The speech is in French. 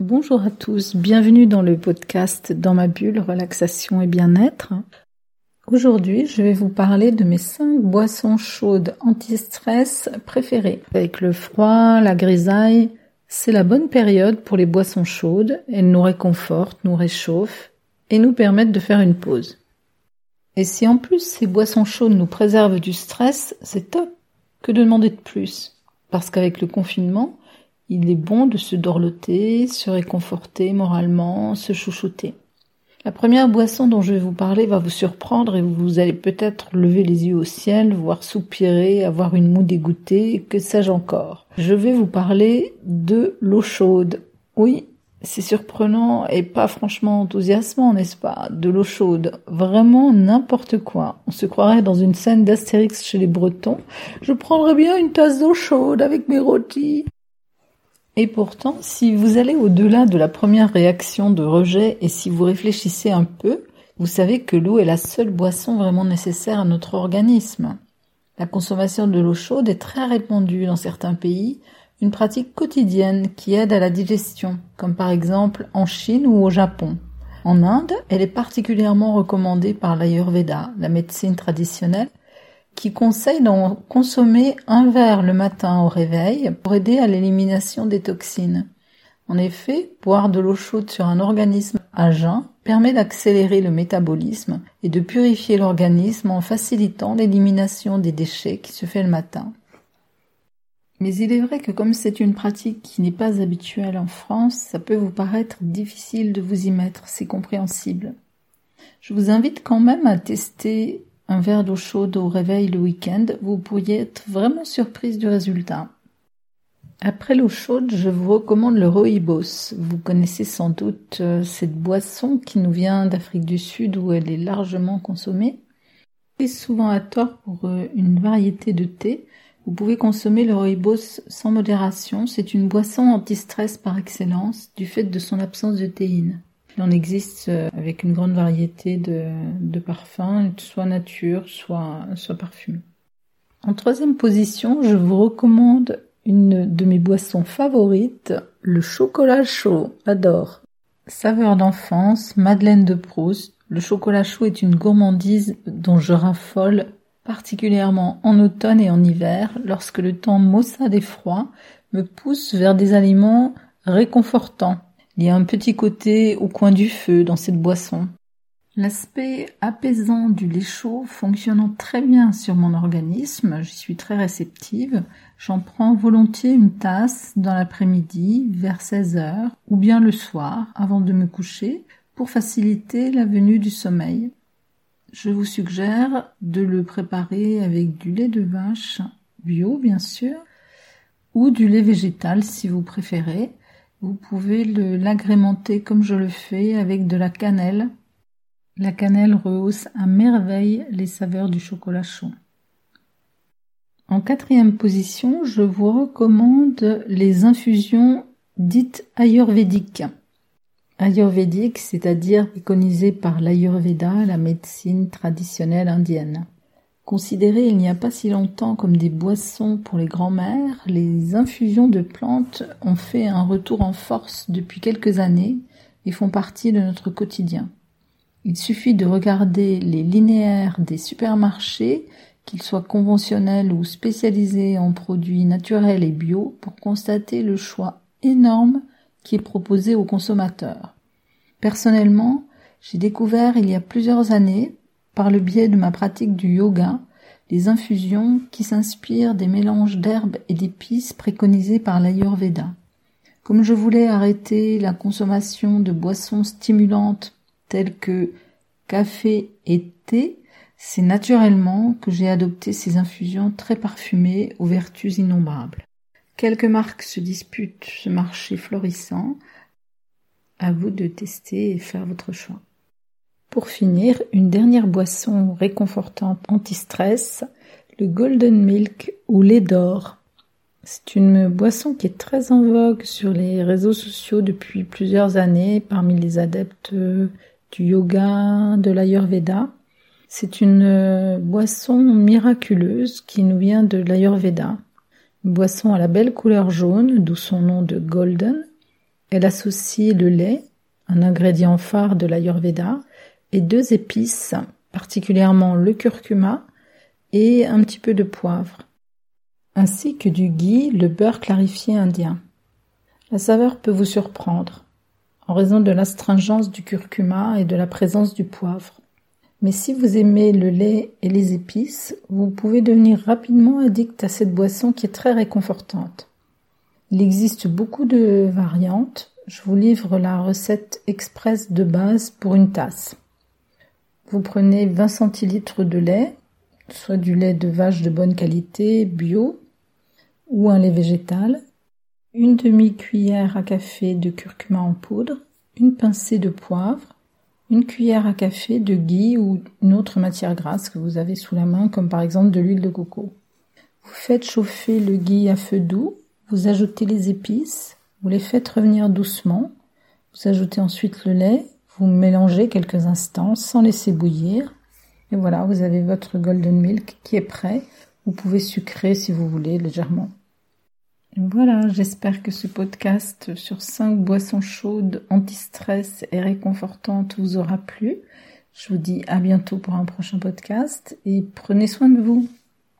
Bonjour à tous, bienvenue dans le podcast Dans ma bulle, relaxation et bien-être. Aujourd'hui, je vais vous parler de mes 5 boissons chaudes anti-stress préférées. Avec le froid, la grisaille, c'est la bonne période pour les boissons chaudes. Elles nous réconfortent, nous réchauffent et nous permettent de faire une pause. Et si en plus ces boissons chaudes nous préservent du stress, c'est top. Que de demander de plus? Parce qu'avec le confinement, il est bon de se dorloter, se réconforter moralement, se chouchouter. La première boisson dont je vais vous parler va vous surprendre et vous allez peut-être lever les yeux au ciel, voir soupirer, avoir une moue dégoûtée, que sais-je encore. Je vais vous parler de l'eau chaude. Oui, c'est surprenant et pas franchement enthousiasmant, n'est-ce pas? De l'eau chaude, vraiment n'importe quoi. On se croirait dans une scène d'Astérix chez les Bretons. Je prendrais bien une tasse d'eau chaude avec mes rôtis. Et pourtant, si vous allez au-delà de la première réaction de rejet et si vous réfléchissez un peu, vous savez que l'eau est la seule boisson vraiment nécessaire à notre organisme. La consommation de l'eau chaude est très répandue dans certains pays, une pratique quotidienne qui aide à la digestion, comme par exemple en Chine ou au Japon. En Inde, elle est particulièrement recommandée par l'Ayurveda, la médecine traditionnelle, qui conseille d'en consommer un verre le matin au réveil pour aider à l'élimination des toxines. En effet, boire de l'eau chaude sur un organisme à jeun permet d'accélérer le métabolisme et de purifier l'organisme en facilitant l'élimination des déchets qui se fait le matin. Mais il est vrai que comme c'est une pratique qui n'est pas habituelle en France, ça peut vous paraître difficile de vous y mettre, c'est compréhensible. Je vous invite quand même à tester un verre d'eau chaude au réveil le week-end, vous pourriez être vraiment surprise du résultat. Après l'eau chaude, je vous recommande le rooibos. Vous connaissez sans doute euh, cette boisson qui nous vient d'Afrique du Sud où elle est largement consommée. Et souvent à tort pour euh, une variété de thé. Vous pouvez consommer le rooibos sans modération. C'est une boisson anti-stress par excellence du fait de son absence de théine. Il en existe euh, avec une grande variété de, parfums, soit nature, soit, soit parfumés. En troisième position, je vous recommande une de mes boissons favorites, le chocolat chaud. Adore. Saveur d'enfance, Madeleine de Proust. Le chocolat chaud est une gourmandise dont je raffole particulièrement en automne et en hiver, lorsque le temps maussade et froid me pousse vers des aliments réconfortants il y a un petit côté au coin du feu dans cette boisson. L'aspect apaisant du lait chaud fonctionnant très bien sur mon organisme, j'y suis très réceptive, j'en prends volontiers une tasse dans l'après-midi vers 16 heures ou bien le soir avant de me coucher pour faciliter la venue du sommeil. Je vous suggère de le préparer avec du lait de vache bio bien sûr ou du lait végétal si vous préférez vous pouvez l'agrémenter comme je le fais avec de la cannelle. La cannelle rehausse à merveille les saveurs du chocolat chaud. En quatrième position, je vous recommande les infusions dites ayurvédiques. Ayurvédiques, c'est-à-dire préconisées par l'Ayurveda, la médecine traditionnelle indienne. Considérées il n'y a pas si longtemps comme des boissons pour les grands-mères, les infusions de plantes ont fait un retour en force depuis quelques années et font partie de notre quotidien. Il suffit de regarder les linéaires des supermarchés, qu'ils soient conventionnels ou spécialisés en produits naturels et bio, pour constater le choix énorme qui est proposé aux consommateurs. Personnellement, j'ai découvert il y a plusieurs années par le biais de ma pratique du yoga, les infusions qui s'inspirent des mélanges d'herbes et d'épices préconisés par l'Ayurveda. Comme je voulais arrêter la consommation de boissons stimulantes telles que café et thé, c'est naturellement que j'ai adopté ces infusions très parfumées aux vertus innombrables. Quelques marques se disputent ce marché florissant. À vous de tester et faire votre choix. Pour finir, une dernière boisson réconfortante anti-stress, le Golden Milk ou lait d'or. C'est une boisson qui est très en vogue sur les réseaux sociaux depuis plusieurs années parmi les adeptes du yoga, de l'ayurveda. C'est une boisson miraculeuse qui nous vient de l'ayurveda. Une boisson à la belle couleur jaune, d'où son nom de golden, Elle associe le lait, un ingrédient phare de l'Ayurveda, et deux épices, particulièrement le curcuma et un petit peu de poivre, ainsi que du ghee, le beurre clarifié indien. La saveur peut vous surprendre en raison de l'astringence du curcuma et de la présence du poivre. Mais si vous aimez le lait et les épices, vous pouvez devenir rapidement addict à cette boisson qui est très réconfortante. Il existe beaucoup de variantes. Je vous livre la recette express de base pour une tasse. Vous prenez 20 centilitres de lait, soit du lait de vache de bonne qualité, bio, ou un lait végétal, une demi-cuillère à café de curcuma en poudre, une pincée de poivre, une cuillère à café de ghee ou une autre matière grasse que vous avez sous la main, comme par exemple de l'huile de coco. Vous faites chauffer le ghee à feu doux, vous ajoutez les épices, vous les faites revenir doucement, vous ajoutez ensuite le lait, vous mélangez quelques instants sans laisser bouillir, et voilà, vous avez votre golden milk qui est prêt. Vous pouvez sucrer si vous voulez légèrement. Voilà, j'espère que ce podcast sur 5 boissons chaudes anti-stress et réconfortantes vous aura plu. Je vous dis à bientôt pour un prochain podcast et prenez soin de vous.